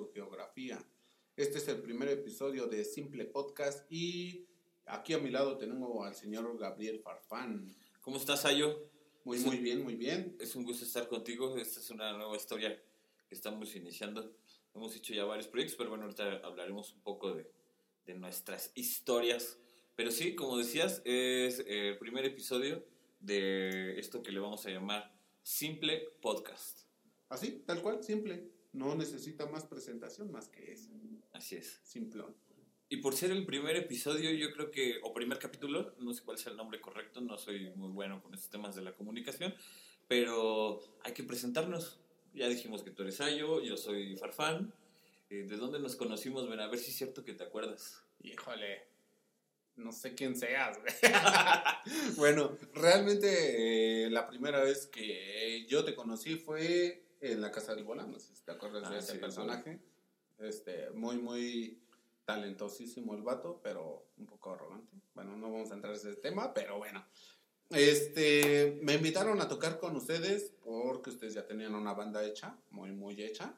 tu geografía. Este es el primer episodio de Simple Podcast y aquí a mi lado tenemos al señor Gabriel Farfán. ¿Cómo estás, Ayo? Muy, muy un- bien, muy bien. Es un gusto estar contigo. Esta es una nueva historia que estamos iniciando. Hemos hecho ya varios proyectos, pero bueno, ahorita hablaremos un poco de, de nuestras historias. Pero sí, como decías, es el primer episodio de esto que le vamos a llamar Simple Podcast. Así, tal cual, simple. No necesita más presentación más que eso. Así es. Simplón. Y por ser el primer episodio, yo creo que, o primer capítulo, no sé cuál sea el nombre correcto, no soy muy bueno con estos temas de la comunicación, pero hay que presentarnos. Ya dijimos que tú eres Ayo, yo soy Farfán. Eh, ¿De dónde nos conocimos? Ven, a ver si es cierto que te acuerdas. Híjole, no sé quién seas, güey. bueno, realmente eh, la primera vez que yo te conocí fue en la Casa del Volán, no sé si te acuerdas de Ah, ese sí, personaje. Este, muy, muy talentosísimo el vato, pero un poco arrogante. Bueno, no vamos a entrar en ese tema, pero bueno. Este, me invitaron a tocar con ustedes porque ustedes ya tenían una banda hecha, muy, muy hecha.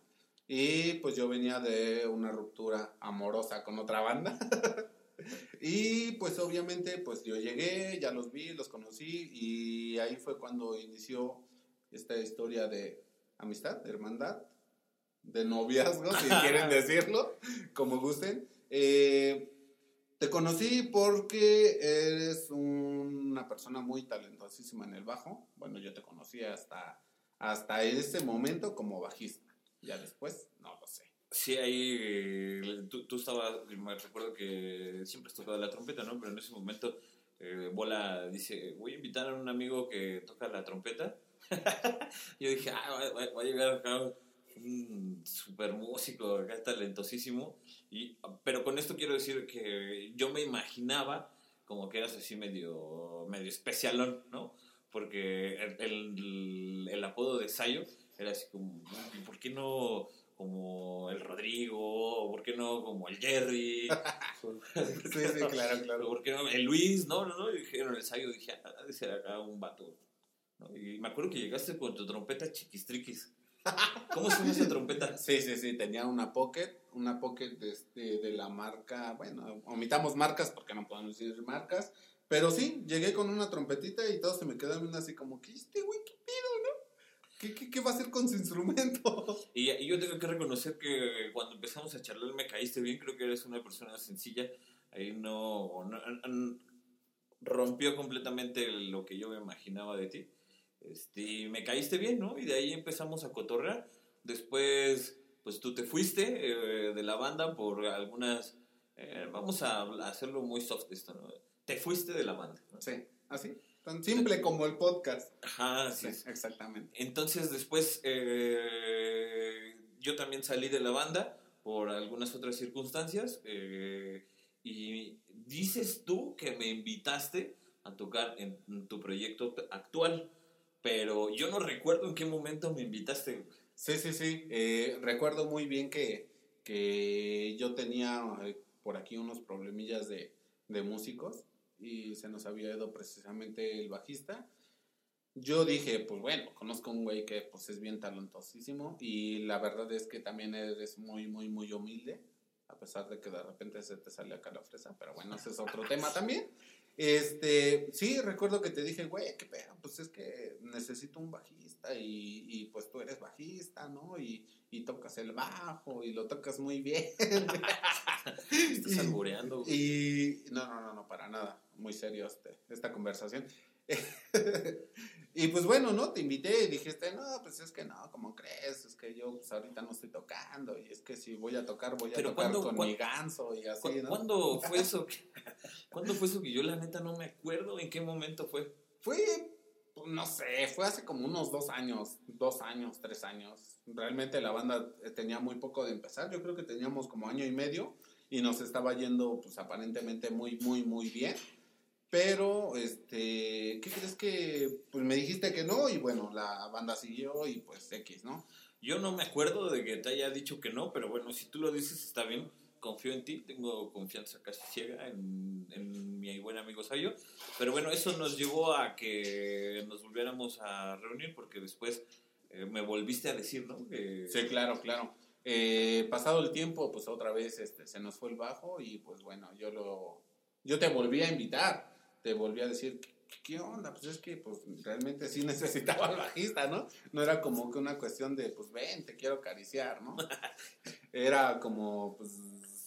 Y pues yo venía de una ruptura amorosa con otra banda. y pues obviamente pues yo llegué, ya los vi, los conocí y ahí fue cuando inició esta historia de amistad, hermandad, de noviazgo, si quieren decirlo, como gusten. Eh, te conocí porque eres una persona muy talentosísima en el bajo. Bueno, yo te conocí hasta, hasta ese momento como bajista. Ya después, no lo sé. Sí, ahí eh, tú, tú estabas, me recuerdo que siempre has tocado la trompeta, ¿no? Pero en ese momento eh, Bola dice, voy a invitar a un amigo que toca la trompeta. Yo dije, ah, va, va- va a llegar acá un super músico, acá talentosísimo. Y, pero con esto quiero decir que yo me imaginaba como que eras así medio, medio especialón, ¿no? Porque el, el, el apodo de Sayo era así como, ¿por qué no como el Rodrigo? ¿O ¿Por qué no como el Jerry? Sí, sí, claro, claro. ¿Por qué no el Luis? No, no, no. Dijeron el Sayo, dije, ah, ha de ser acá un vato. ¿No? Y me acuerdo que llegaste con tu trompeta chiquistriquis. ¿Cómo se llama esa trompeta? Sí, sí, sí, tenía una pocket, una pocket de, este, de la marca, bueno, omitamos marcas porque no podemos decir marcas, pero sí, llegué con una trompetita y todos se me quedaron viendo así como, ¿qué este güey, qué pido, no? ¿Qué, qué, qué va a hacer con su instrumento? Y, y yo tengo que reconocer que cuando empezamos a charlar me caíste bien, creo que eres una persona sencilla, ahí no, rompió completamente lo que yo me imaginaba de ti. Este, y me caíste bien, ¿no? Y de ahí empezamos a cotorrear. Después, pues tú te fuiste eh, de la banda por algunas... eh, vamos a hacerlo muy soft esto, ¿no? Te fuiste de la banda. ¿no? Sí, así, tan simple como el podcast. Ajá, Sí, es. exactamente. Entonces después eh, yo también salí de la banda por algunas otras circunstancias eh, y dices tú que me invitaste a tocar en tu proyecto actual, pero yo no recuerdo en qué momento me invitaste. Sí, sí, sí. Eh, recuerdo muy bien que, que yo tenía eh, por aquí unos problemillas de, de músicos y se nos había ido precisamente el bajista. Yo dije, pues bueno, conozco un güey que pues es bien talentosísimo y la verdad es que también eres muy, muy, muy humilde, a pesar de que de repente se te sale acá la fresa, pero bueno, ese es otro tema también. Este, sí, recuerdo que te dije, güey, qué pedo, pues es que necesito un bajista y, y, pues tú eres bajista, ¿no? Y, y tocas el bajo y lo tocas muy bien. Estás albureando. güey. Y no, no, no, no, para nada. Muy serio este, esta conversación. y pues bueno, ¿no? Te invité y dijiste, no, pues es que no, ¿cómo crees? Es que yo pues ahorita no estoy tocando y es que si voy a tocar, voy a Pero tocar ¿cuándo- con mi ganso y así, ¿Cu- ¿no? ¿Cuándo fue eso? que- ¿Cuándo fue eso que yo la neta no me acuerdo en qué momento fue? Fue, pues, no sé, fue hace como unos dos años, dos años, tres años. Realmente la banda eh, tenía muy poco de empezar, yo creo que teníamos como año y medio y nos estaba yendo pues aparentemente muy, muy, muy bien. Pero, este, ¿qué crees que? Pues me dijiste que no y bueno, la banda siguió y pues X, ¿no? Yo no me acuerdo de que te haya dicho que no, pero bueno, si tú lo dices está bien. Confío en ti, tengo confianza casi ciega en, en mi buen amigo Sayo. Pero bueno, eso nos llevó a que nos volviéramos a reunir porque después eh, me volviste a decir, ¿no? Que- Sí, claro, claro. Eh, pasado el tiempo, pues otra vez este, se nos fue el bajo y pues bueno, yo lo, yo te volví a invitar, te volví a decir, ¿qué, qué onda? Pues es que pues realmente sí necesitaba al bajista, ¿no? No era como que una cuestión de, pues ven, te quiero acariciar, ¿no? Era como, pues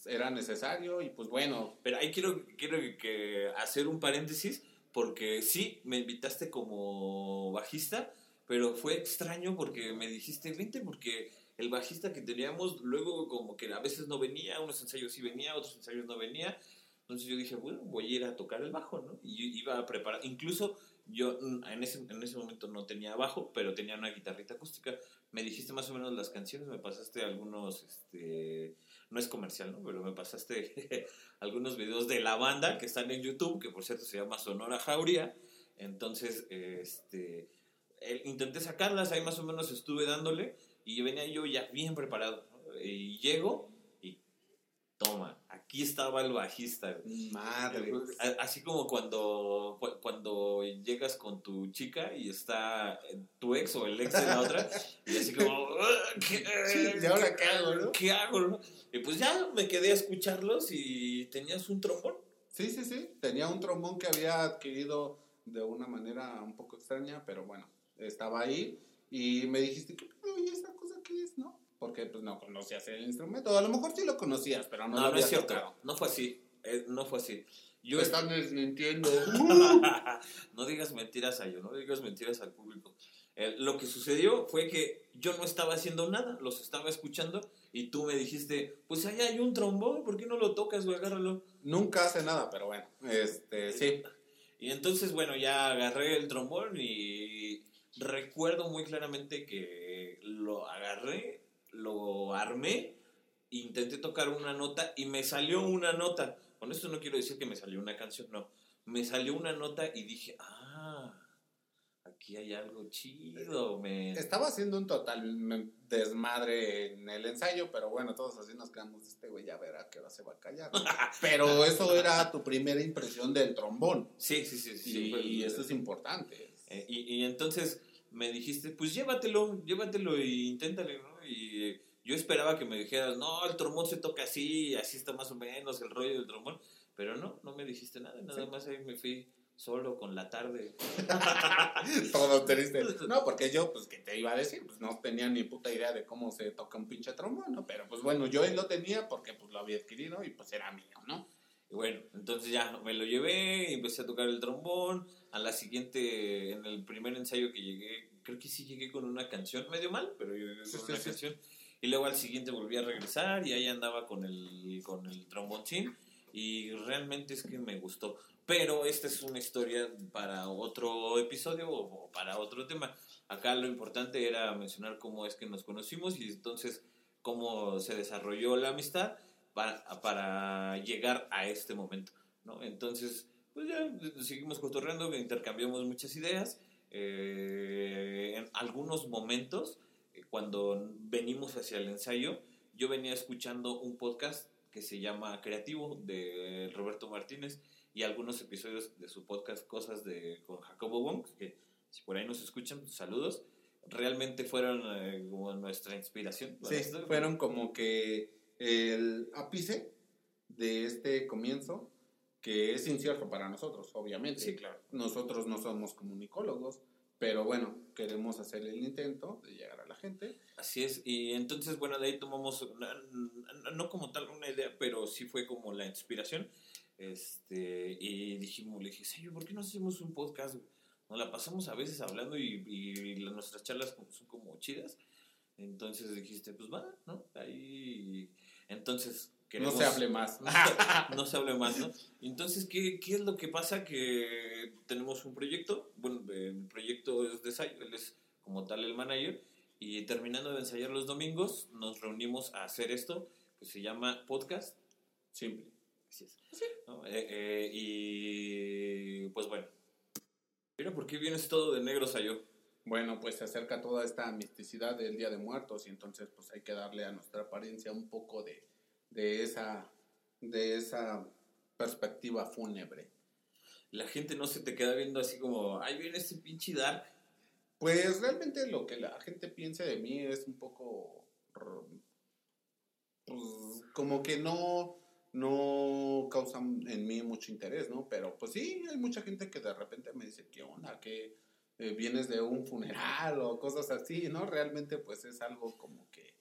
era necesario y pues bueno. Pero ahí quiero, quiero que hacer un paréntesis, porque sí, me invitaste como bajista, pero fue extraño porque me dijiste, vente, porque el bajista que teníamos luego como que a veces no venía, unos ensayos sí venía, otros ensayos no venía. Entonces yo dije, bueno, voy a ir a tocar el bajo, ¿no? Y iba a preparar, incluso yo en ese, en ese momento no tenía bajo, pero tenía una guitarrita acústica. Me dijiste más o menos las canciones, me pasaste algunos, este, no es comercial, ¿no? Pero me pasaste algunos videos de la banda que están en YouTube, que por cierto se llama Sonora Jauría. Entonces, este, intenté sacarlas, ahí más o menos estuve dándole y venía yo ya bien preparado. Y llego y toma, aquí estaba el bajista. Madre. Así como cuando, cuando llegas con tu chica y está tu ex o el ex de la otra, y así como, ¿qué, ¿Y ahora qué hago, no? ¿Qué hago, Y pues ya me quedé a escucharlos y tenías un trombón. Sí, sí, sí. Tenía un trombón que había adquirido de una manera un poco extraña, pero bueno, estaba ahí y me dijiste, ¿qué pedo? ¿Y esta cosa qué es, no? Porque pues no conocías el instrumento. A lo mejor sí lo conocías, pero no, no lo no es cierto. No fue así. Eh, no fue así. Yo están desmintiendo. no digas mentiras a yo, no digas mentiras al público. Eh, lo que sucedió fue que yo no estaba haciendo nada, los estaba escuchando y tú me dijiste, pues allá hay un trombón, ¿por qué no lo tocas, güey? Agárralo. Nunca hace nada, pero bueno, este, sí. Y entonces, bueno, ya agarré el trombón y recuerdo muy claramente que lo agarré, lo armé, intenté tocar una nota y me salió una nota. Con esto no quiero decir que me salió una canción, no. Me salió una nota y dije, ah, aquí hay algo chido, me... Estaba haciendo un total desmadre en el ensayo, pero bueno, todos así nos quedamos, este güey ya verá que ahora se va a callar. pero eso era tu primera impresión del trombón. Sí, sí, sí. sí y, eso es importante. Eh, y, y, entonces me dijiste, pues llévatelo, llévatelo e inténtale, ¿no? Y yo esperaba que me dijeras, no, el trombón se toca así, así está más o menos el rollo del trombón, pero no, no me dijiste nada, nada más ahí me fui solo con la tarde. Todo triste. No, porque yo, pues, ¿qué te iba a decir? Pues no tenía ni puta idea de cómo se toca un pinche trombón, ¿no? Pero pues bueno, yo lo tenía porque pues lo había adquirido y pues era mío, ¿no? Y bueno, entonces ya me lo llevé, empecé a tocar el trombón. A la siguiente, en el primer ensayo que llegué, creo que sí llegué con una canción, medio mal, pero yo llegué con una canción. Y luego al siguiente volví a regresar y ahí andaba con el, con el tromboncín. Y realmente es que me gustó. Pero esta es una historia para otro episodio o para otro tema. Acá lo importante era mencionar cómo es que nos conocimos y entonces cómo se desarrolló la amistad para, para llegar a este momento, ¿no? Entonces, pues ya seguimos cotorreando, intercambiamos muchas ideas. Eh, en algunos momentos, eh, cuando venimos hacia el ensayo, yo venía escuchando un podcast que se llama Creativo de Roberto Martínez y algunos episodios de su podcast Cosas de con Jacobo Wong, que si por ahí nos escuchan, saludos. Realmente fueron eh, como nuestra inspiración. Fueron como que el ápice de este comienzo, que es incierto para nosotros, obviamente. Sí, claro. Nosotros no somos comunicólogos, pero bueno, queremos hacer el intento de llegar a la gente. Así es, y entonces, bueno, de ahí tomamos, no como tal una idea, pero sí fue como la inspiración. Este, y dijimos, le dije, Sergio, ¿por qué no hacemos un podcast? Nos la pasamos a veces hablando y, y nuestras charlas son como chidas. Entonces dijiste, pues va, ¿no? Ahí. Entonces. No se hable más. No se, hable más, ¿no? Entonces, ¿qué, ¿qué, es lo que pasa? Que tenemos un proyecto. Bueno, el proyecto es de ensayo, él es como tal el manager. Y terminando de ensayar los domingos, nos reunimos a hacer esto, que se llama podcast simple. Así es. ¿Sí? Eh, eh, y pues bueno. Mira, ¿por qué vienes todo de negro, Sayo? Bueno, pues se acerca toda esta misticidad del Día de Muertos y entonces pues hay que darle a nuestra apariencia un poco de, de, esa, de esa perspectiva fúnebre. La gente no se te queda viendo así como, ay, viene este pinche dark. Pues realmente lo que la gente piense de mí es un poco pues, como que no, no causan en mí mucho interés, ¿no? Pero pues sí, hay mucha gente que de repente me dice, ¿qué onda? ¿Que eh, vienes de un funeral o cosas así, ¿no? Realmente pues es algo como que...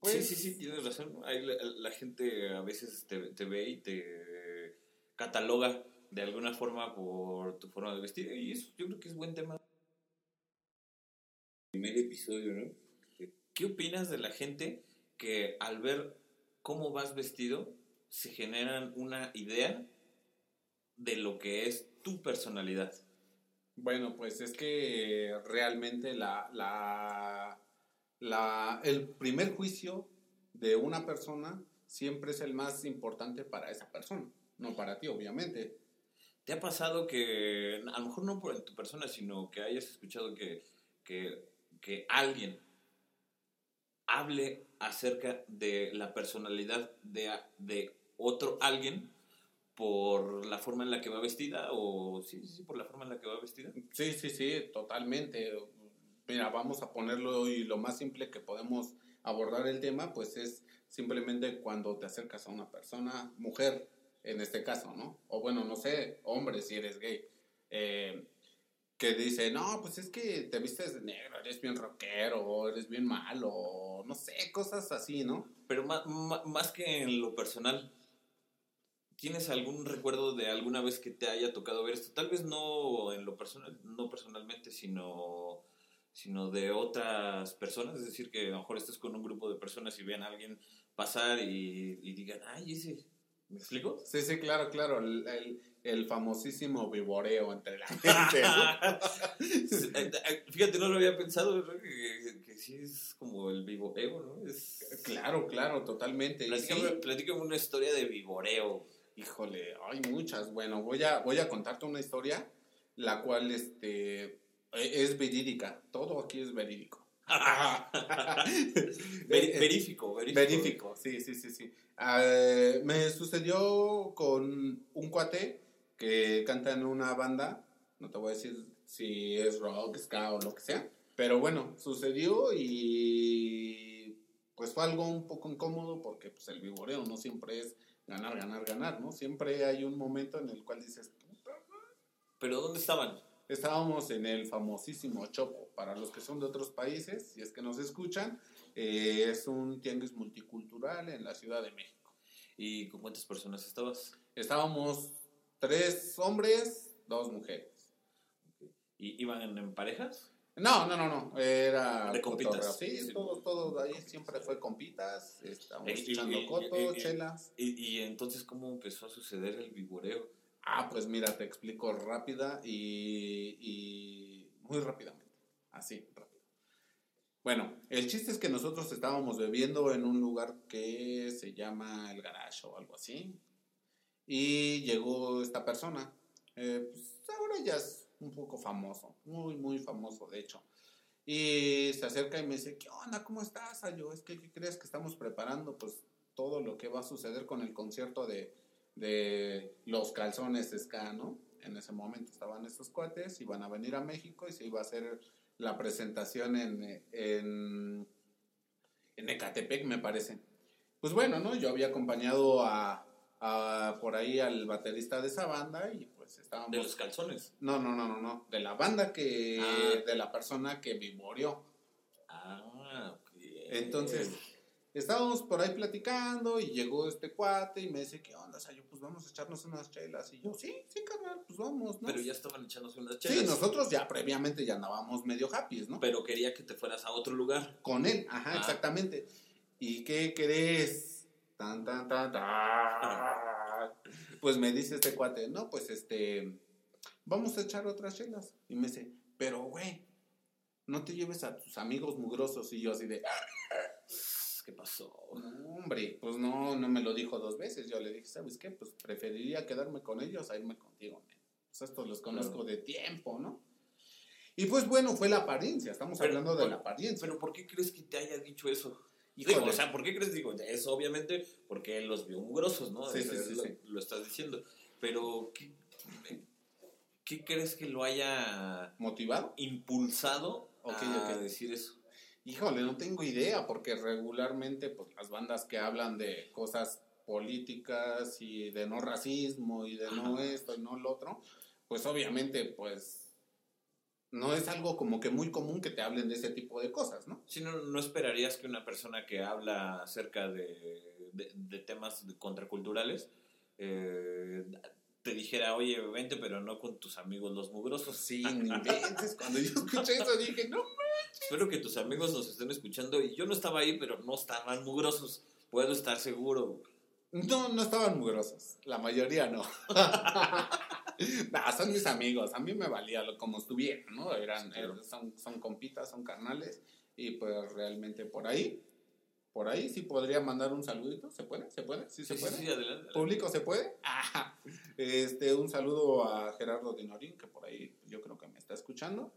Pues, sí, sí, sí, tienes razón. Ahí la, la gente a veces te, te ve y te cataloga de alguna forma por tu forma de vestir. Y eso yo creo que es buen tema. Primer episodio, ¿no? ¿Qué opinas de la gente que al ver cómo vas vestido se generan una idea de lo que es tu personalidad? Bueno, pues es que realmente la, la, la, el primer juicio de una persona siempre es el más importante para esa persona, no para ti, obviamente. ¿Te ha pasado que, a lo mejor no por tu persona, sino que hayas escuchado que, que, que alguien hable acerca de la personalidad de, de otro alguien por la forma en la que va vestida o sí, sí, por la forma en la que va vestida? Sí, sí, sí, totalmente. Mira, vamos a ponerlo y lo más simple que podemos abordar el tema, pues es simplemente cuando te acercas a una persona, mujer en este caso, ¿no? O bueno, no sé, hombre si eres gay, eh, que dice, no, pues es que te vistes de negro, eres bien rockero, eres bien malo, no sé, cosas así, ¿no? Pero más, más que en lo personal, ¿Tienes algún recuerdo de alguna vez que te haya tocado ver esto? Tal vez no en lo personal, no personalmente, sino, sino de otras personas. Es decir, que a lo mejor estés con un grupo de personas y vean a alguien pasar y, y digan, ay, ese. ¿Me explico? Sí, sí, claro, claro. El, el, el famosísimo vivoreo entre la gente. Fíjate, no lo había pensado, que, que, sí es como el vivoreo, ¿no? Es... Claro, claro, totalmente. Platícame, sí. platícame una historia de vivoreo. Híjole, hay muchas. Bueno, voy a, voy a contarte una historia, la cual este, es verídica. Todo aquí es verídico. Ver, verífico, verífico. Verífico, sí, sí, sí, sí. Uh, me sucedió con un cuate que canta en una banda, no te voy a decir si es rock, ska o lo que sea, pero bueno, sucedió y pues fue algo un poco incómodo porque pues el vivoreo no siempre es ganar, ganar, ganar, ¿no? Siempre hay un momento en el cual dices, ¿pero dónde estaban? Estábamos en el famosísimo Chopo. Para los que son de otros países, si es que nos escuchan, eh, es un tianguis multicultural en la Ciudad de México. ¿Y con cuántas personas estabas? Estábamos tres hombres, dos mujeres. ¿Y iban en parejas? No, no, no, no. Era. De compitas. Sí, sí, todo, todo ahí siempre fue compitas. Estábamos echando coto, chelas. Y, y, entonces, ¿cómo empezó a suceder el vivoreo? Ah, pues mira, te explico rápida y, muy rápidamente. Así, rápido. Bueno, el chiste es que nosotros estábamos bebiendo en un lugar que se llama El Garage o algo así. Y llegó esta persona. Eh, pues ahora ya es un poco famoso, muy, muy famoso, de hecho. Y se acerca y me dice, ¿qué onda? ¿Cómo estás? Ah, yo, es que, ¿qué crees que estamos preparando? Pues todo lo que va a suceder con el concierto de, de los calzones ska, ¿no? En ese momento estaban estos cuates, iban a venir a México y se iba a hacer la presentación en, en, en Ecatepec, me parece. Pues bueno, ¿no? Yo había acompañado a, a, por ahí al baterista de esa banda y pues estábamos... ¿De los calzones? No, no, no, no, no. De la banda que... Ah. De la persona que vivoreó. Ah, ok. Entonces, estábamos por ahí platicando y llegó este cuate y me dice, ¿qué onda? O sea, yo, pues vamos a echarnos unas chelas. Y yo, sí, sí, carnal, pues vamos, ¿no? Pero ya estaban echándose unas chelas. Sí, nosotros ya previamente ya andábamos medio happy, ¿no? Pero quería que te fueras a otro lugar. Con él, ajá, Ah. exactamente. ¿Y qué crees? Tan, tan, tan, tan. Pues me dice este cuate, no, pues este, vamos a echar otras chelas. Y me dice, pero güey, no te lleves a tus amigos mugrosos. Y yo así de, ¿Qué pasó? no, hombre, pues no, no me lo dijo dos veces. Yo le dije, ¿sabes qué? Pues preferiría quedarme con ellos a irme contigo. Pues estos los conozco de tiempo, ¿no? Y pues bueno, fue la apariencia, estamos Pero, hablando de la apariencia. Pero ¿por qué crees que te haya dicho eso? Digo, o sea, ¿por qué crees? Digo, es obviamente porque él los vio mugrosos, ¿no? Sí, sí, sí, lo, sí. lo estás diciendo. Pero, ¿qué, ¿qué crees que lo haya ¿Motivado? impulsado Ok, a ok. decir eso? Híjole, no tengo idea, porque regularmente pues las bandas que hablan de cosas políticas y de no racismo y de no esto y no lo otro, pues obviamente pues no es algo como que muy común que te hablen de ese tipo de cosas, ¿no? Si no, no esperarías que una persona que habla acerca de, de, de temas contraculturales eh, te dijera, oye, vente, pero no con tus amigos los mugrosos. Sí, ni inventes. Cuando yo escuché eso dije, no Espero que tus amigos nos estén escuchando y yo no estaba ahí, pero no estaban mugrosos. Puedo estar seguro. No, no estaban mugrosos. La mayoría no. nah, son mis amigos. A mí me valía lo como estuvieran, ¿no? Eran, eh, son, son compitas, son carnales. Y pues realmente por ahí, por ahí sí podría mandar un saludito. ¿Se puede? ¿Se puede? ¿Sí se Sí, puede? sí, adelante. ¿Público se puede? Ah, este, un saludo a Gerardo Dinorín, que por ahí yo creo que me está escuchando.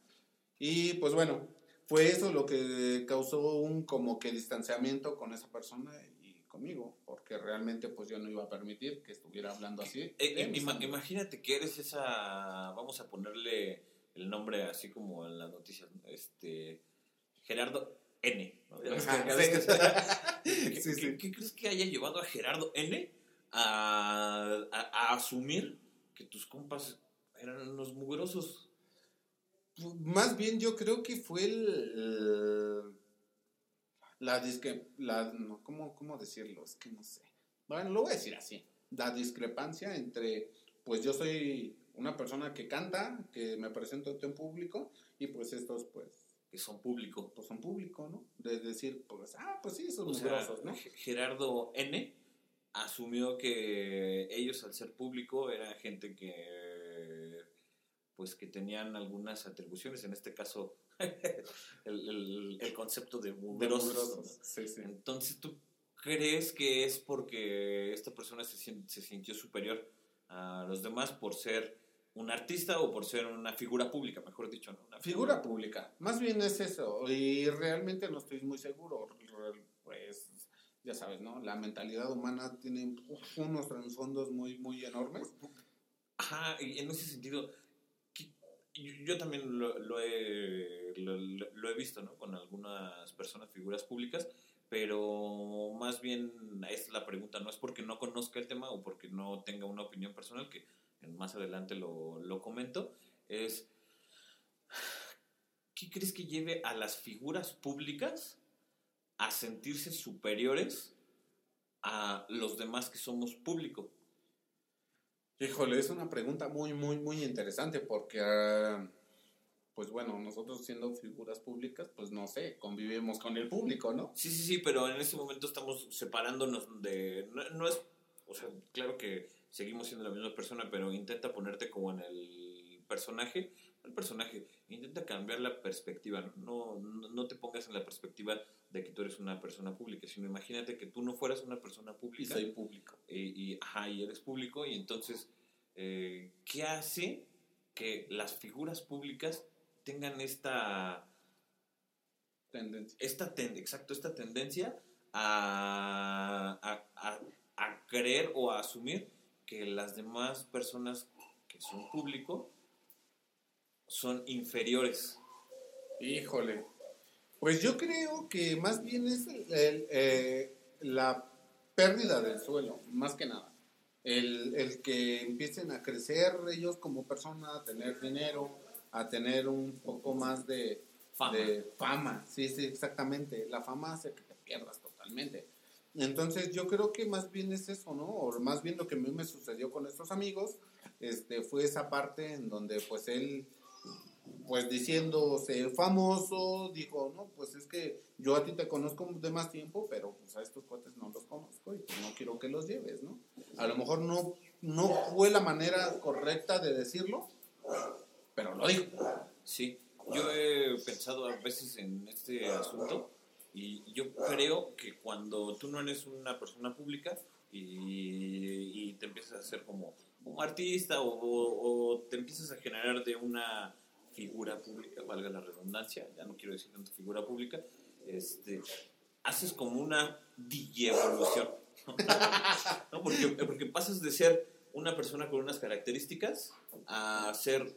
Y pues bueno, fue eso lo que causó un como que distanciamiento con esa persona y conmigo, porque realmente pues yo no iba a permitir que estuviera hablando así. Eh, ima- amigos. imagínate que eres esa, vamos a ponerle el nombre así como en las noticias, ¿no? este Gerardo N. ¿Qué, Sí, qué- sí. qué crees que haya llevado a Gerardo N a, a- a asumir que tus compas eran unos mugrosos? Más bien yo creo que fue el, el- la disque, la, no, ¿cómo, ¿cómo decirlo? Es que no sé. Bueno, lo voy a decir así. La discrepancia entre, pues yo soy una persona que canta, que me presento en público, y pues estos, pues, Que son público. pues son público, ¿no? De decir, pues, ah, pues sí, son O sea, mugrosos, ¿no? Ge- Gerardo N asumió que ellos al ser público eran gente que pues que tenían algunas atribuciones, en este caso el, el- el concepto de mugrosos. mugrosos. Sí, sí. Entonces, ¿tú crees que es porque esta persona se, se sintió superior a los demás por ser un artista o por ser una figura pública, mejor dicho? ¿no? Una Figura pública. Más bien es eso. Y realmente no estoy muy seguro. Pues, ya sabes, ¿no? La mentalidad humana tiene unos trasfondos muy, muy enormes. Ajá, y en ese sentido, yo, también lo, lo he, lo, lo- lo he visto, ¿no? Con algunas personas, figuras públicas, pero más bien es la pregunta, no es porque no conozca el tema o porque no tenga una opinión personal, que más adelante lo, lo comento, es, ¿qué crees que lleve a las figuras públicas a sentirse superiores a los demás que somos público? Híjole, es una pregunta muy, muy, muy interesante porque, ah, pues bueno, nosotros siendo figuras públicas, pues no sé, convivimos con el público, ¿no? Sí, sí, sí, pero en este momento estamos separándonos de... No, no es... O sea, claro que seguimos siendo la misma persona, pero intenta ponerte como en el personaje. El personaje, intenta cambiar la perspectiva. No, no, no te pongas en la perspectiva de que tú eres una persona pública, sino imagínate que tú no fueras una persona Y pública soy público. y, y, ajá, y eres público, y entonces, eh, ¿qué hace que las figuras públicas tengan esta Tendencia. esta ten- exacto, esta tendencia a, a, a- a creer o a asumir que las demás personas que son público son inferiores. Híjole. Pues yo creo que más bien es el- el, eh, la pérdida del suelo, más que nada. El, el que empiecen a crecer ellos como persona, a tener dinero, a tener un poco más de Fama. de fama. Sí, sí, exactamente. La fama hace que te pierdas totalmente. Entonces yo creo que más bien es eso, ¿no? O más bien lo que a mí me sucedió con estos amigos, este, fue esa parte en donde pues él pues diciéndose famoso, dijo, no, pues es que yo a ti te conozco de más tiempo, pero pues a estos cuates no los conozco y pues no quiero que los lleves, ¿no? A lo mejor no, no fue la manera correcta de decirlo, pero lo dijo. Sí, yo he pensado a veces en este asunto y yo creo que cuando tú no eres una persona pública y, y te empiezas a hacer como un artista o, o- o te empiezas a generar de una figura pública, valga la redundancia, ya no quiero decir tanto figura pública, este, haces como una evolución ¿no? Porque, porque pasas de ser una persona con unas características a ser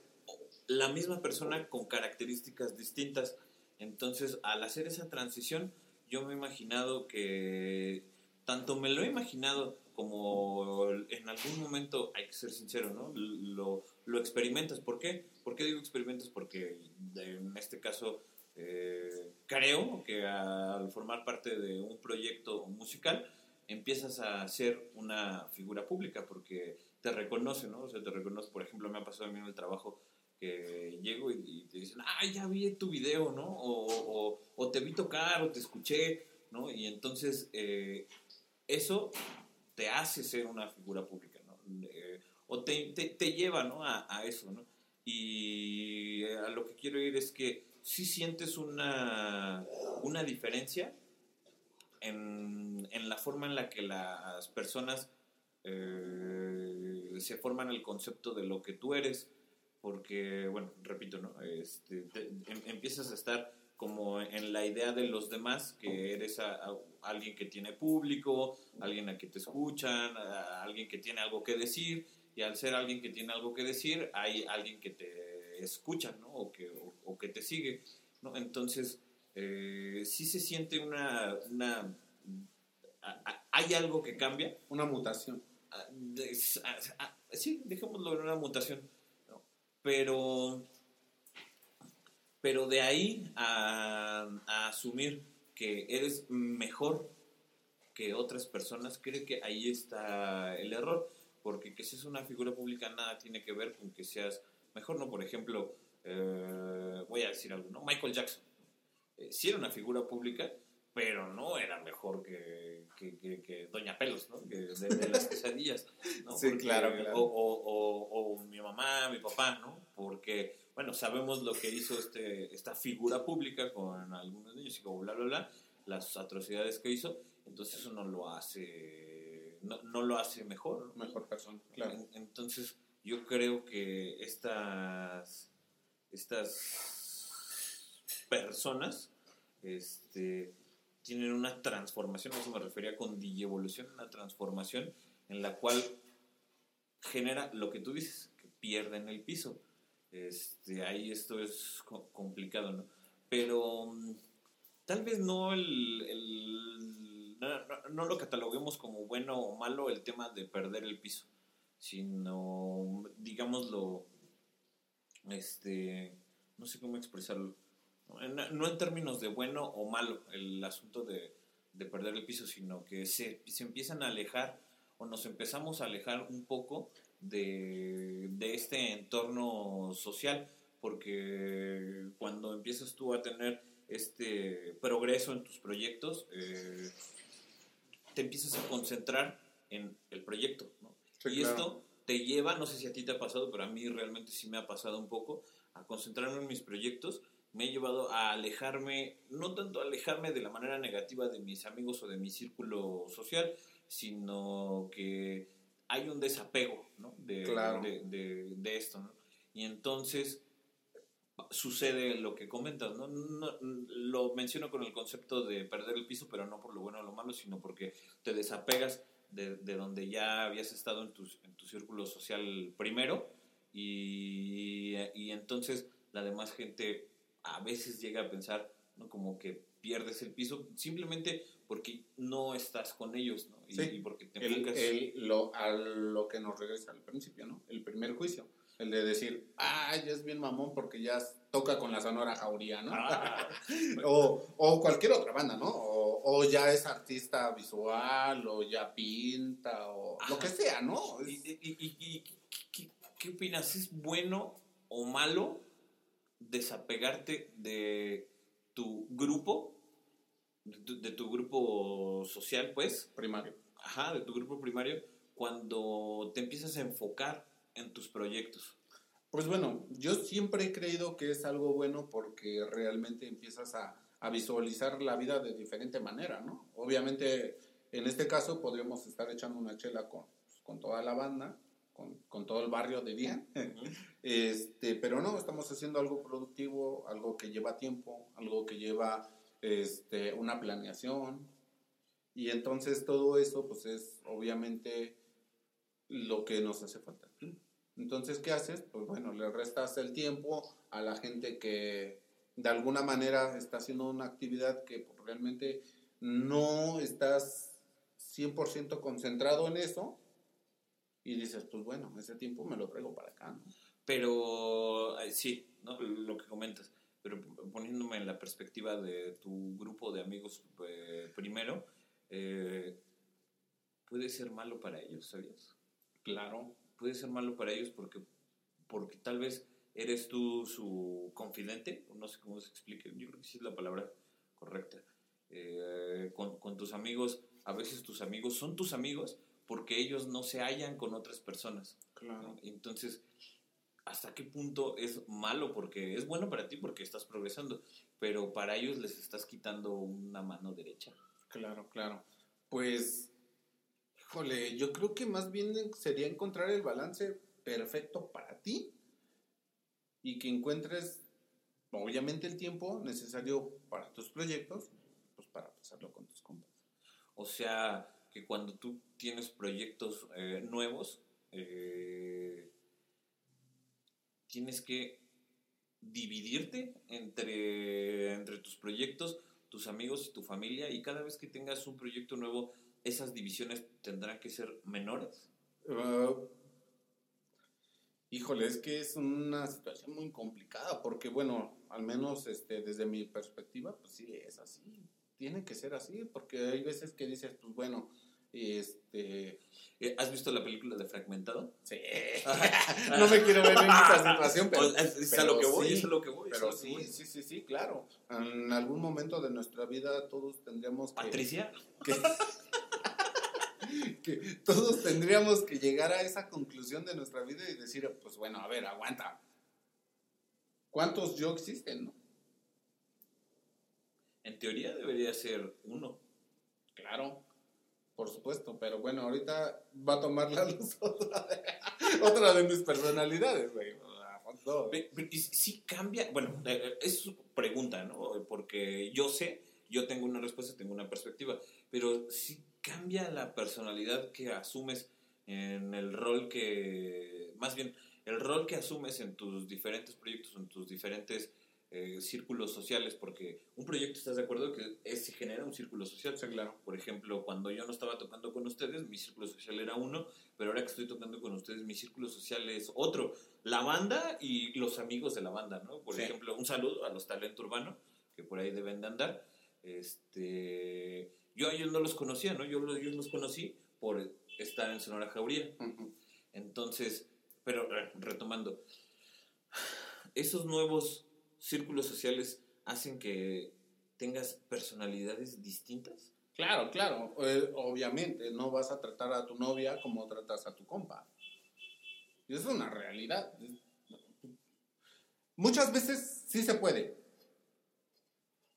la misma persona con características distintas. Entonces, al hacer esa transición, yo me he imaginado que, tanto me lo he imaginado como en algún momento, hay que ser sincero, ¿no? Lo, lo experimentas. ¿Por qué? ¿Por qué digo experimentas? Porque en este caso eh, creo que al formar parte de un proyecto musical empiezas a ser una figura pública porque te reconoce, ¿no? O sea, te reconoce, por ejemplo, me ha pasado a mí en el trabajo que llego y, te dicen, ah, ya vi tu video, ¿no? O, o, te vi tocar o te escuché, ¿no? Y entonces eh, eso te hace ser una figura pública, ¿no? Eh, o te, te, lleva, ¿no? A, a, eso, ¿no? Y a lo que quiero ir es que si sientes una, una diferencia en, en, la forma en la que las personas eh, se forman el concepto de lo que tú eres, porque, bueno, repito, ¿no? Este, em, empiezas a estar como en la idea de los demás, que eres alguien que tiene público, alguien a quien te escuchan, alguien que tiene algo que decir, y al ser alguien que tiene algo que decir, hay alguien que te escucha, ¿no? O que, o, que te sigue, ¿no? Entonces, eh, sí se siente una, una hay algo que cambia. Una mutación. Ah, ah, ah, sí, dejémoslo en una mutación. Pero pero de ahí a, asumir que eres mejor que otras personas, creo que ahí está el error, porque que seas una figura pública nada tiene que ver con que seas mejor, ¿no? Por ejemplo, eh, voy a decir algo. Michael Jackson, eh, sí era una figura pública, pero no era mejor que, que, Doña Pelos, ¿no? Que de, las quesadillas, ¿no? Sí, claro, claro. O, o, o, mi mamá, mi papá, ¿no? Porque bueno, sabemos lo que hizo este, esta figura pública con algunos niños y como bla, bla, bla, las atrocidades que hizo, entonces eso no lo hace, no, lo hace mejor. Mejor persona, claro. entonces yo creo que estas, estas personas este, tienen una transformación, eso me refería con evolución, una transformación en la cual genera lo que tú dices, que pierden el piso este, ahí esto es complicado, ¿no? Pero mm, tal vez no el, no, lo cataloguemos como bueno o malo el tema de perder el piso, sino, digámoslo, este, no sé cómo expresarlo, no en, términos de bueno o malo el asunto de, perder el piso, sino que se, se empiezan a alejar o nos empezamos a alejar un poco de, este entorno social, porque cuando empiezas tú a tener este progreso en tus proyectos, eh, te empiezas a concentrar en el proyecto. y esto te lleva, no sé si a ti te ha pasado, pero a mí realmente sí me ha pasado un poco, a concentrarme en mis proyectos. Me ha llevado a alejarme, no tanto alejarme de la manera negativa de mis amigos o de mi círculo social, sino que hay un desapego ¿no? de, de, esto. ¿no? Y entonces sucede lo que comentas, ¿no? Lo menciono con el concepto de perder el piso, pero no por lo bueno o lo malo, sino porque te desapegas de, donde ya habías estado en tu, en tu círculo social primero y, y, entonces la demás gente a veces llega a pensar, ¿no? Como que pierdes el piso simplemente porque no estás con ellos, ¿no? Y, porque te el, lo, a lo que nos regresa al principio, ¿no? El primer juicio. El de decir, ah, ya es bien mamón porque ya toca con la Sonora Jauría, ¿no? Ah. o, o, cualquier otra banda, ¿no? O, o, ya es artista visual, o ya pinta, o lo que sea, ¿no? ¿Y, y, qué, qué opinas? ¿Es bueno o malo desapegarte de tu grupo de tu, grupo social, pues. Primario. Ajá, de tu grupo primario, cuando te empiezas a enfocar en tus proyectos. Pues bueno, yo siempre he creído que es algo bueno porque realmente empiezas a, a visualizar la vida de diferente manera, ¿no? Obviamente, en este caso podríamos estar echando una chela con, pues, con toda la banda, con, con, todo el barrio de bien. este, pero no, estamos haciendo algo productivo, algo que lleva tiempo, algo que lleva este, una planeación. Y entonces todo eso, pues es obviamente lo que nos hace falta. Entonces, ¿qué haces? Pues bueno, le restas el tiempo a la gente que, de alguna manera está haciendo una actividad que realmente no estás 100% concentrado en eso y dices, pues bueno, ese tiempo me lo traigo para acá, ¿no? Pero eh, sí, ¿no? lo que comentas, pero poniéndome en la perspectiva de tu grupo de amigos eh, primero, eh, puede ser malo para ellos, ¿sabías? Claro. Puede ser malo para ellos porque, porque tal vez eres tú su confidente, no sé cómo se explique, yo creo que sí es la palabra correcta. con, con tus amigos, a veces tus amigos son tus amigos porque ellos no se hallan con otras personas. Claro. Entonces, ¿hasta qué punto es malo? Porque es bueno para ti porque estás progresando, pero para ellos les estás quitando una mano derecha. Claro, claro. Pues, híjole, yo creo que más bien sería encontrar el balance perfecto para ti y que encuentres, obviamente, el tiempo necesario para tus proyectos, pues para pasarlo con tus compas. O sea, que cuando tú tienes proyectos eh, nuevos, eh, tienes que dividirte entre, entre tus proyectos, tus amigos y tu familia, y cada vez que tengas un proyecto nuevo, esas divisiones tendrán que ser menores. Uh, híjole, es que es una situación muy complicada, porque bueno, al menos este, desde mi perspectiva, pues sí, es así. Tiene que ser así, porque hay veces que dices, pues bueno, este... Eh, ¿Has visto la película de Fragmentado? Sí. no me quiero ver en esta situación, pero... Es, a lo que voy, es a lo que voy. Pero sí, sí, sí, sí, claro. En algún momento de nuestra vida todos tendríamos que... ¿Patricia? Que, todos tendríamos que llegar a esa conclusión de nuestra vida y decir, pues bueno, a ver, aguanta. ¿Cuántos yo existen, no? En teoría debería ser uno. Claro. Por supuesto, pero bueno, ahorita va a tomar la luz otra de, mis personalidades, güey. Sí cambia, bueno, eh, eh, es su pregunta, ¿no? Porque yo sé, yo tengo una respuesta, tengo una perspectiva, pero sí cambia la personalidad que asumes en el rol que, más bien, el rol que asumes en tus diferentes proyectos, en tus diferentes eh, círculos sociales, porque un proyecto, ¿estás de acuerdo? Que es, se genera un círculo social. claro. Por ejemplo, cuando yo no estaba tocando con ustedes, mi círculo social era uno, pero ahora que estoy tocando con ustedes, mi círculo social es otro. La banda y los amigos de la banda, ¿no? Por ejemplo, un saludo a los Talento Urbano, que por ahí deben de andar. Este, yo a ellos no los conocía, ¿no? Yo, yo los conocí por estar en Sonora Jauría. Entonces, pero retomando, esos nuevos círculos sociales hacen que tengas personalidades distintas? Claro, claro. Eh, obviamente, no vas a tratar a tu novia como tratas a tu compa. Y es una realidad. Muchas veces sí se puede.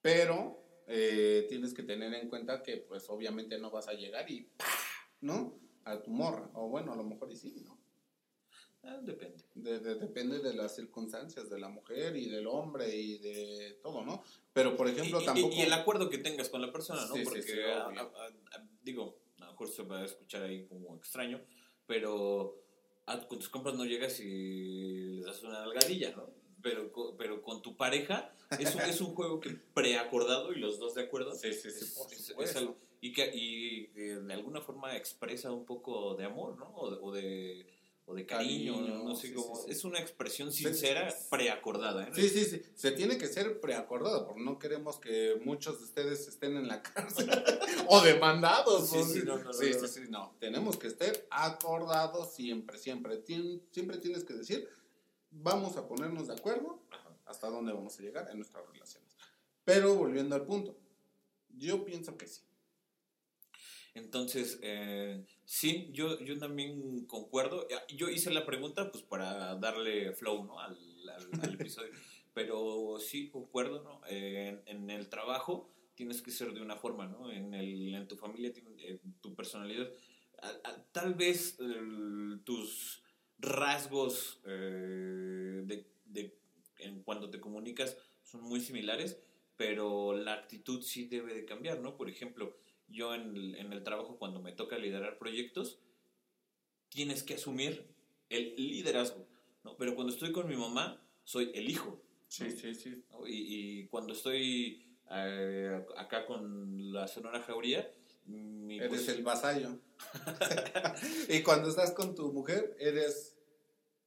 Pero eh, tienes que tener en cuenta que, pues, obviamente no vas a llegar y ¿no? A tu morra. O bueno, a lo mejor y sí, ¿no? Ah, depende. depende de las circunstancias de la mujer y del hombre y de todo, ¿no? Pero, por ejemplo, tampoco... Y, el acuerdo que tengas con la persona, ¿no? Porque, digo, a lo mejor se va a escuchar ahí como extraño, pero con tus compras no llegas y les das una algadilla, ¿no? Pero, pero con tu pareja es un, es un juego que preacordado y los dos de acuerdo. Sí, sí, sí, y que y, de alguna forma expresa un poco de amor, ¿no? o de o de cariño, no sé cómo. Es una expresión sincera, preacordada. ¿eh? Sí, sí, sí. Se tiene que ser preacordado, porque no queremos que muchos de ustedes estén en la cárcel o demandados. Sí, sí, no, no, sí, sí, sí, no. Tenemos que estar acordados siempre, siempre. siempre tienes que decir, vamos a ponernos de acuerdo hasta dónde vamos a llegar en nuestras relaciones. Pero volviendo al punto, yo pienso que sí. Entonces, eh, sí, yo, yo también concuerdo. Yo hice la pregunta pues para darle flow ¿no? al, episodio, pero sí concuerdo, ¿no? en, el trabajo tienes que ser de una forma, ¿no? En, el, en tu familia, en tu personalidad. tal vez tus rasgos eh, de, de, en cuando te comunicas son muy similares, pero la actitud sí debe de cambiar, ¿no? Por ejemplo, yo en el, en el trabajo cuando me toca liderar proyectos, tienes que asumir el liderazgo, ¿no? Pero cuando estoy con mi mamá, soy el hijo. Sí, sí, sí. ¿no? Y, y cuando estoy eh, acá con la Sonora Jauría, mi Eres pues, el vasallo. y cuando estás con tu mujer, eres,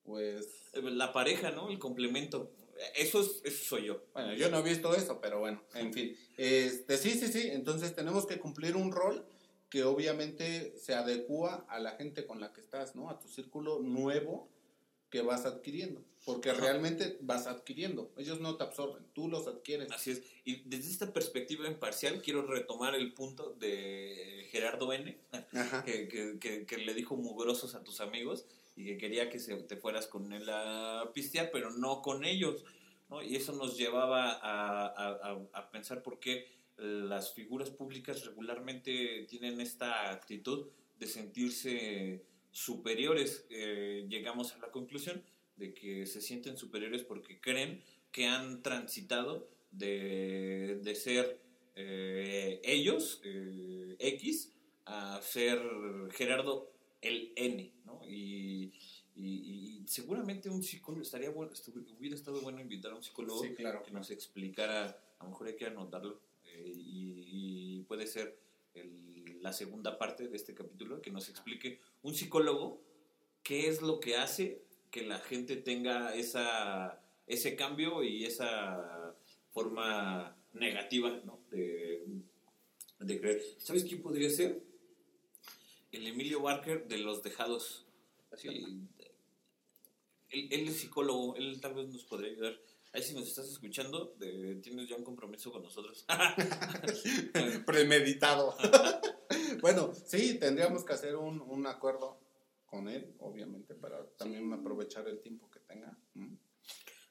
pues... la pareja, ¿no? El complemento. Eso, es, eso soy yo. Bueno, yo no he visto eso, pero bueno, en fin. Este, sí, sí, sí. Entonces tenemos que cumplir un rol que obviamente se adecua a la gente con la que estás, ¿no? A tu círculo nuevo que vas adquiriendo. Porque Ajá. realmente vas adquiriendo. Ellos no te absorben, tú los adquieres. Así es. Y desde esta perspectiva imparcial quiero retomar el punto de Gerardo N., que, que, que, que le dijo mugrosos a tus amigos y que quería que se, te fueras con él a pistear, pero no con ellos. ¿no? Y eso nos llevaba a, a- a- pensar por qué las figuras públicas regularmente tienen esta actitud de sentirse superiores. Eh, llegamos a la conclusión de que se sienten superiores porque creen que han transitado de, de ser eh, ellos, eh, X, a ser Gerardo el N, ¿no? Y, y- y seguramente un psicólogo, estaría bueno, hubiera estado bueno invitar a un psicólogo Sí, claro. que nos explicara, a lo mejor hay que anotarlo, eh, y, y puede ser el- la segunda parte de este capítulo, que nos explique un psicólogo qué es lo que hace que la gente tenga esa, ese cambio y esa forma negativa ¿no? de, de creer. ¿Sabes quién podría ser? El Emilio Barker de Los Dejados. Sí, él, él es psicólogo, él tal vez nos podría ayudar. Ahí si nos estás escuchando, de- tienes ya un compromiso con nosotros. Premeditado. bueno, sí, tendríamos que hacer un, un acuerdo con él, obviamente, para también aprovechar el tiempo que tenga.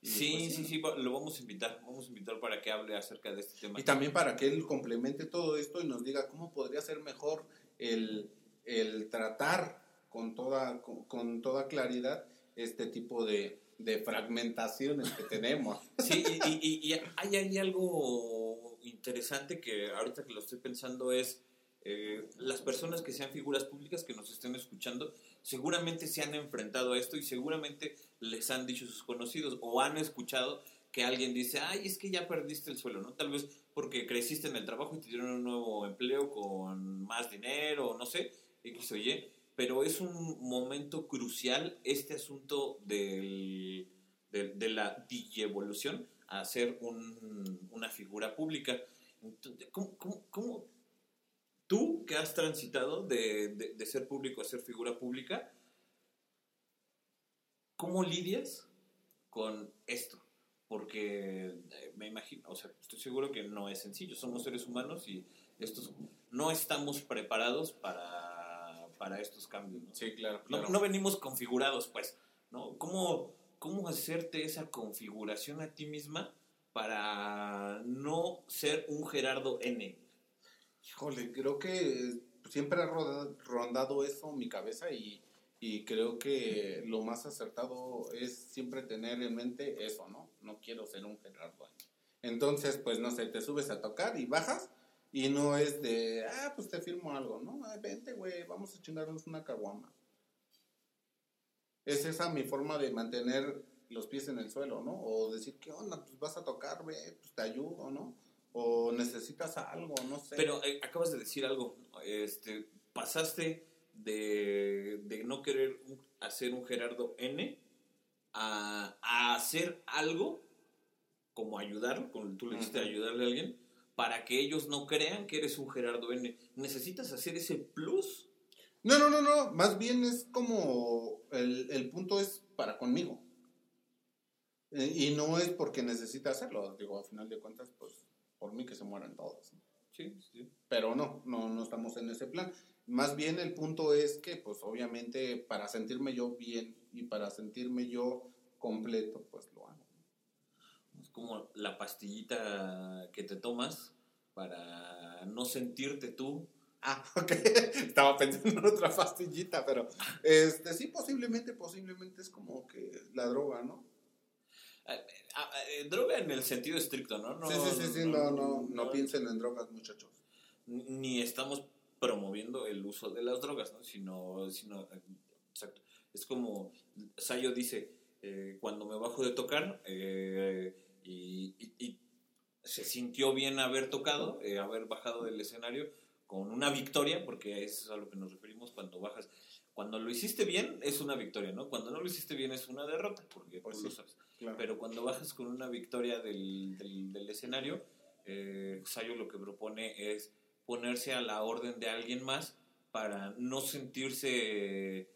sí, pues, sí, sí, va- lo vamos a invitar. Vamos a invitar para que hable acerca de este tema. Y también para que él complemente todo esto y nos diga cómo podría ser mejor el, el tratar con toda, con, toda claridad este tipo de, de fragmentaciones que tenemos. Sí, y- y hay, hay algo interesante que ahorita que lo estoy pensando es eh, las personas que sean figuras públicas que nos estén escuchando seguramente se han enfrentado a esto y seguramente les han dicho sus conocidos o han escuchado que alguien dice, ay, es que ya perdiste el suelo, ¿no? Tal vez porque creciste en el trabajo y te dieron un nuevo empleo con más dinero, no sé, X o Y, pero es un momento crucial este asunto del, de, de la digievolución a ser un- una figura pública. Entonces, ¿cómo, cómo- cómo tú que has transitado de, de- de ser público a ser figura pública, cómo lidias con esto? Porque eh, me imagino, o sea, estoy seguro que no es sencillo, somos seres humanos y estos no estamos preparados para, para estos cambios. ¿no? Sí, claro. No, claro. no venimos configurados, pues, ¿no? ¿Cómo, ¿Cómo hacerte esa configuración a ti misma para no ser un Gerardo N? Híjole, creo que siempre ha rondado eso en mi cabeza y, y creo que lo más acertado es siempre tener en mente eso, ¿no? No quiero ser un Gerardo. Entonces, pues no sé, te subes a tocar y bajas y no es de, ah, pues te firmo algo, ¿no? Ay, vente, güey, vamos a chingarnos una caguama. Es esa mi forma de mantener los pies en el suelo, ¿no? O decir, ¿qué onda? Pues vas a tocar, güey, pues te ayudo, ¿no? O necesitas algo, no sé. Pero eh, acabas de decir algo, este, pasaste de, de no querer hacer un Gerardo N a, a hacer algo como ayudar, como tú le dijiste, ayudarle a alguien, para que ellos no crean que eres un Gerardo N. ¿Necesitas hacer ese plus? No, no, no, no. Más bien es como el, el punto es para conmigo. Eh, y no es porque necesite hacerlo. Digo, a final de cuentas, pues por mí que se mueran todos. Sí, sí. Pero no, no, no estamos en ese plan. Más bien el punto es que, pues obviamente, para sentirme yo bien y para sentirme yo completo, pues como la pastillita que te tomas para no sentirte tú. Ah, ok. Estaba pensando en otra pastillita, pero este sí, posiblemente, posiblemente es como que la droga, ¿no? Ah, ah, eh, droga en el sentido estricto, ¿no? no sí, sí, sí, sí, no, no, no piensen en drogas, muchachos. Ni estamos promoviendo el uso de las drogas, ¿no? Sino, sino eh, exacto. Es como Sayo dice, eh, cuando me bajo de tocar, eh, y, y- y se sintió bien haber tocado, eh, haber bajado del escenario con una victoria, porque eso es a lo que nos referimos cuando bajas. Cuando lo hiciste bien es una victoria, ¿no? Cuando no lo hiciste bien es una derrota, porque Pues tú lo sabes. Claro. Pero cuando bajas con una victoria del, del, del escenario, eh, Sayo lo que propone es ponerse a la orden de alguien más para no sentirse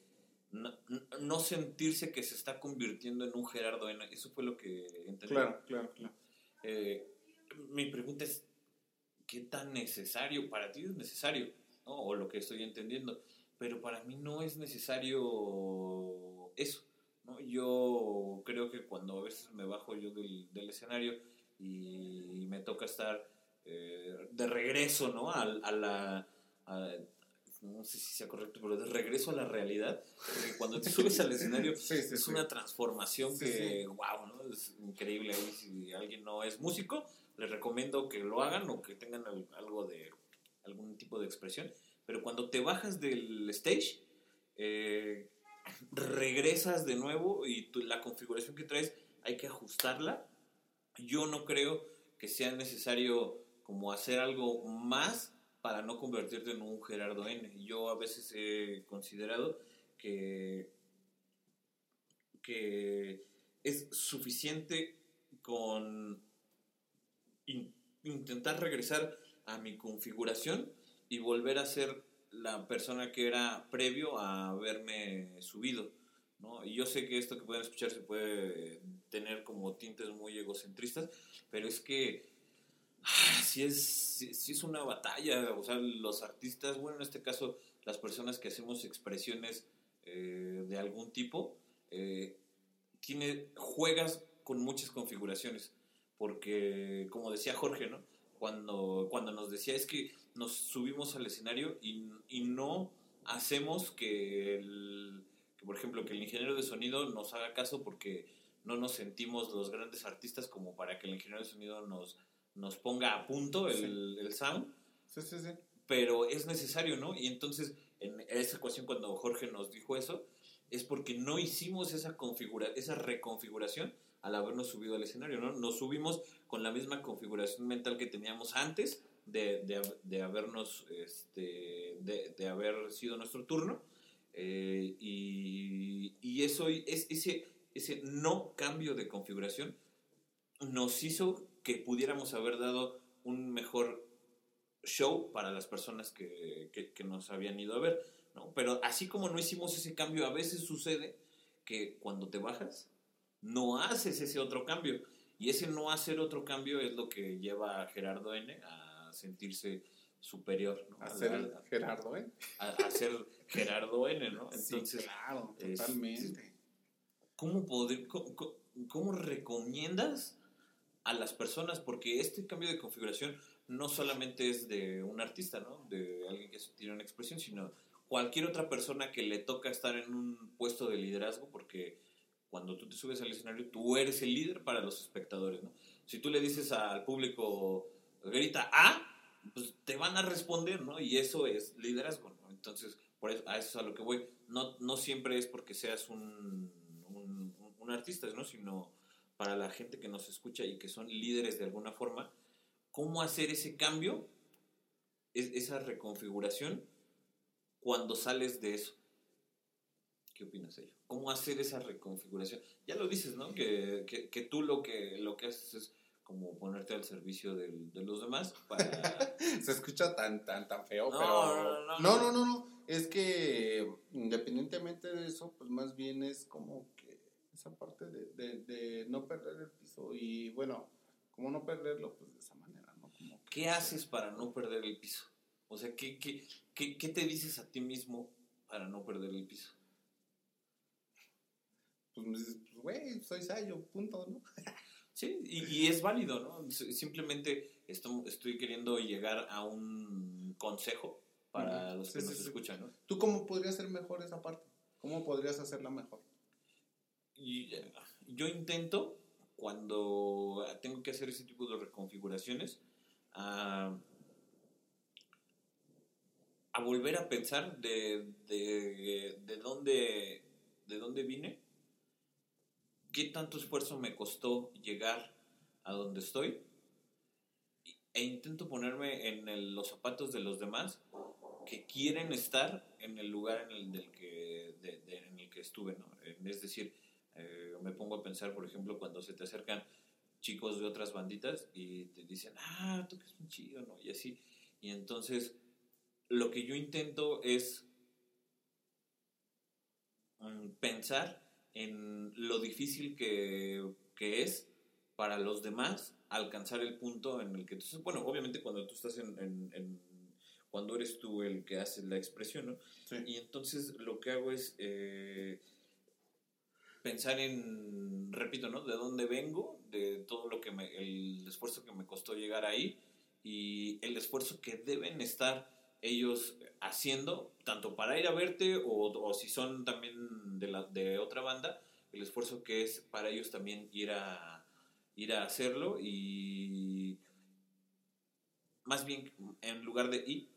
no, no sentirse que se está convirtiendo en un Gerardo N. Eso fue lo que entendí. Claro, claro, claro. Eh, mi pregunta es, ¿qué tan necesario? Para ti es necesario, ¿no? O lo que estoy entendiendo. Pero para mí no es necesario eso, ¿no? Yo creo que cuando a veces me bajo yo del, del escenario y me toca estar eh, de regreso, ¿no? A, a la... a- no sé si sea correcto, pero de regreso a la realidad. Porque cuando te subes al escenario Sí, sí, es sí. una transformación que, wow, ¿no? Es increíble. Ahí, si alguien no es músico, les recomiendo que lo hagan o que tengan al- algo de, algún tipo de expresión. Pero cuando te bajas del stage, eh, regresas de nuevo y tu- la configuración que traes hay que ajustarla. Yo no creo que sea necesario como hacer algo más para no convertirte en un Gerardo N. Yo a veces he considerado que, que es suficiente con in- intentar regresar a mi configuración y volver a ser la persona que era previo a haberme subido. ¿no? Y yo sé que esto que pueden escuchar se puede tener como tintes muy egocentristas, pero es que sí es, sí, es una batalla. O sea, los artistas, bueno, en este caso, las personas que hacemos expresiones eh, de algún tipo, eh, tiene, juegas con muchas configuraciones. Porque, como decía Jorge, ¿no? Cuando, cuando nos decía es que nos subimos al escenario y, y no hacemos que, el, que, por ejemplo, que el ingeniero de sonido nos haga caso porque no nos sentimos los grandes artistas como para que el ingeniero de sonido nos, nos ponga a punto el, el sound Sí, sí, sí. pero es necesario, ¿no? Y entonces, en esa ecuación, cuando Jorge nos dijo eso, es porque no hicimos esa, configura esa reconfiguración al habernos subido al escenario, ¿no? Nos subimos con la misma configuración mental que teníamos antes de, de, de habernos, este, de, de haber sido nuestro turno, eh, y, y eso, es, ese, ese no cambio de configuración nos hizo que pudiéramos haber dado un mejor show para las personas que, que- que nos habían ido a ver, ¿no? Pero así como no hicimos ese cambio, a veces sucede que cuando te bajas, no haces ese otro cambio. Y ese no hacer otro cambio es lo que lleva a Gerardo N a sentirse superior, ¿no? A ser A- el Gerardo, ¿eh? a, a ser Gerardo N, ¿no? sí, Entonces, claro, es- totalmente. ¿cómo, podr- cómo, cómo- cómo recomiendas a las personas? Porque este cambio de configuración no solamente es de un artista, ¿no? De alguien que tiene una expresión, sino cualquier otra persona que le toca estar en un puesto de liderazgo, porque cuando tú te subes al escenario, tú eres el líder para los espectadores, ¿no? Si tú le dices al público, grita A, pues te van a responder, ¿no? Y eso es liderazgo, ¿no? Entonces, por eso, a eso es a lo que voy. No, no siempre es porque seas un, un, un artista, ¿no? Sino para la gente que nos escucha y que son líderes de alguna forma, ¿cómo hacer ese cambio, es- esa reconfiguración, cuando sales de eso? ¿Qué opinas de ello? ¿Cómo hacer esa reconfiguración? Ya lo dices, ¿no? Que, que, que tú lo que, lo que haces es como ponerte al servicio del- de los demás para... Se escucha tan, tan, tan feo, No, pero... no, no, no, no, no, no. Es que independientemente de eso, pues más bien es como esa parte de, de, de no perder el piso y bueno, como no perderlo, pues de esa manera, ¿no? Como que- ¿Qué haces para no perder el piso? O sea, ¿qué, qué, qué, qué te dices a ti mismo para no perder el piso? Pues me dices, pues güey, soy Sayo, punto, ¿no? Sí, y, y es válido, ¿no? Simplemente esto- estoy queriendo llegar a un consejo para los que sí, nos sí. escuchan, ¿no? ¿Tú cómo podrías hacer mejor esa parte? ¿Cómo podrías hacerla mejor? Yo intento, cuando tengo que hacer ese tipo de reconfiguraciones, a, volver a pensar de, de, de dónde, de dónde vine, qué tanto esfuerzo me costó llegar a donde estoy e intento ponerme en los zapatos de los demás que quieren estar en el lugar en el, del que, en el que estuve, ¿no? Es decir, eh, me pongo a pensar, por ejemplo, cuando se te acercan chicos de otras banditas y te dicen, ah, tú que es un chido, ¿no? Y así. Y entonces, lo que yo intento es mm, pensar en lo difícil que, que es para los demás alcanzar el punto en el que tú, bueno, obviamente cuando tú estás en, en- en- cuando eres tú el que hace la expresión, ¿no? Sí. Y entonces lo que hago es eh, pensar en, repito, ¿no? De dónde vengo, de todo lo que me, el esfuerzo que me costó llegar ahí y el esfuerzo que deben estar ellos haciendo, tanto para ir a verte o, si son también de, la, de otra banda, el esfuerzo que es para ellos también ir a, ir a hacerlo y más bien en lugar de ir,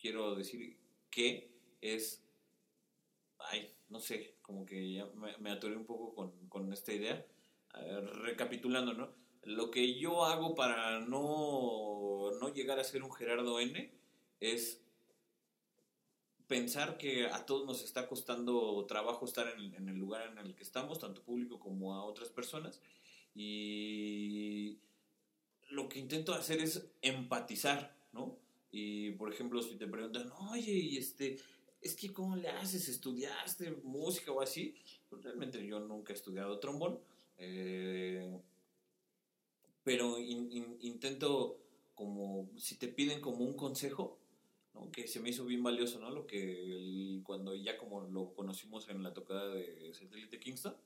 quiero decir que es, ay, no sé, como que ya me, me atoré un poco con, con esta idea, recapitulando, ¿no? Lo que yo hago para no, no llegar a ser un Gerardo N es pensar que a todos nos está costando trabajo estar en, en el lugar en el que estamos, tanto público como a otras personas, y lo que intento hacer es empatizar, ¿no? Y por ejemplo, si te preguntan, oye, y este, es que ¿cómo le haces? ¿Estudiaste música o así? Pues realmente yo nunca he estudiado trombón, eh, pero in- in- intento como, si te piden como un consejo, ¿no? que se me hizo bien valioso, ¿no? Lo que cuando ya como lo conocimos en la tocada de Satélite Kingston,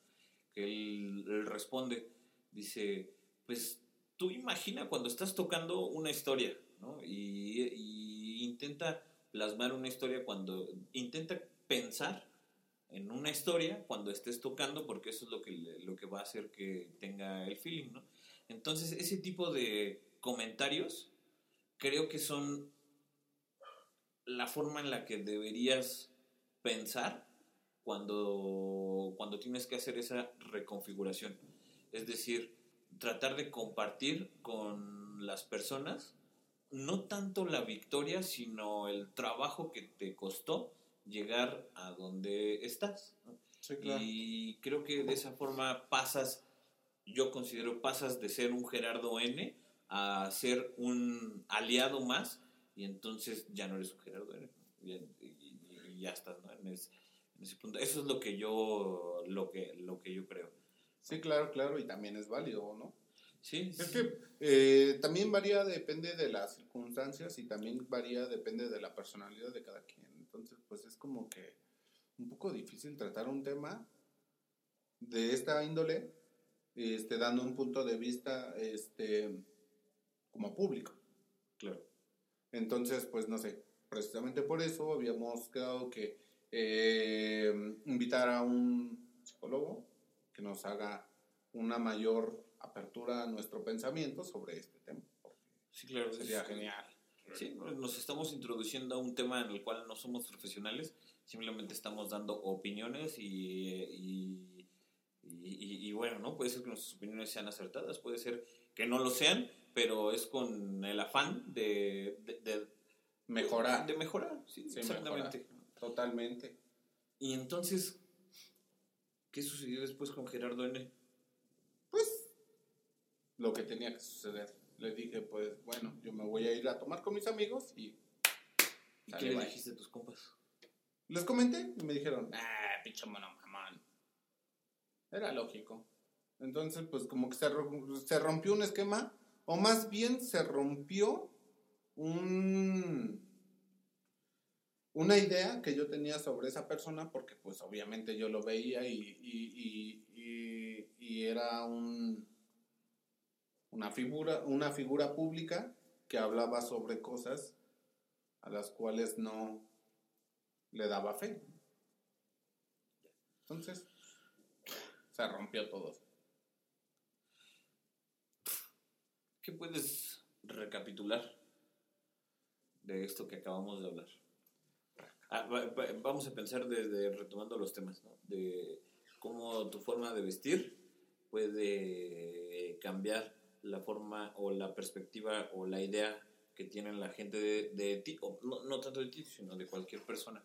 que él, responde, dice, pues tú imagina cuando estás tocando una historia, ¿no? Y intenta plasmar una historia cuando, intenta pensar en una historia cuando estés tocando, porque eso es lo que, lo que va a hacer que tenga el feeling, ¿no? Entonces, ese tipo de comentarios creo que son la forma en la que deberías pensar cuando, cuando tienes que hacer esa reconfiguración. Es decir, tratar de compartir con las personas no tanto la victoria, sino el trabajo que te costó llegar a donde estás. ¿no? Sí, Y creo que de esa forma pasas, yo considero pasas de ser un Gerardo N a ser un aliado más y entonces ya no eres un Gerardo N. Y, y- y ya estás, ¿no? En, es- en ese punto. Eso es lo que yo, lo que, lo que yo creo. Sí, claro, claro, y también es válido, ¿no? Sí, Es sí. que eh, también varía, depende de las circunstancias y también varía, depende de la personalidad de cada quien. Entonces, pues es como que un poco difícil tratar un tema de esta índole, este, dando un punto de vista, este, como público. claro. Entonces, pues no sé, precisamente por eso habíamos quedado que eh, invitar a un psicólogo que nos haga una mayor apertura a nuestro pensamiento sobre este tema. Sí, claro. Sería es- genial. Sí, nos estamos introduciendo a un tema en el cual no somos profesionales, simplemente estamos dando opiniones y, y, y- y bueno, ¿no? Puede ser que nuestras opiniones sean acertadas, puede ser que no lo sean, pero es con el afán de, de, de- Mejorar, de mejorar, sí, Sí, exactamente. totalmente. Y entonces, ¿qué sucedió después con Gerardo N? Pues lo que tenía que suceder. Le dije, pues bueno, yo me voy a ir a tomar con mis amigos y ¿Y qué le dijiste a tus compas? Les comenté y me dijeron, ah, pinche mono mamón. Era lógico. Entonces, pues como que se, ro- se rompió un esquema, o más bien se rompió un, una idea que yo tenía sobre esa persona, porque pues obviamente yo lo veía y- y- y- y era un, una, figura, una figura pública que hablaba sobre cosas a las cuales no le daba fe. Entonces, se rompió todo. ¿Qué puedes recapitular de esto que acabamos de hablar? Ah, va- va- vamos a pensar desde retomando los temas, ¿no? De cómo tu forma de vestir puede cambiar la forma o la perspectiva o la idea que tienen la gente de, ti, o no, no tanto de ti, sino de cualquier persona.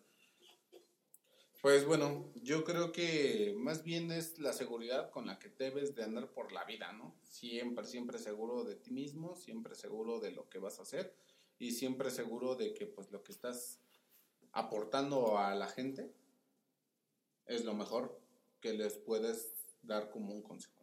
Pues bueno, yo creo que más bien es la seguridad con la que debes de andar por la vida, ¿no? Siempre, siempre seguro de ti mismo, siempre seguro de lo que vas a hacer y siempre seguro de que pues lo que estás aportando a la gente es lo mejor que les puedes dar como un consejo.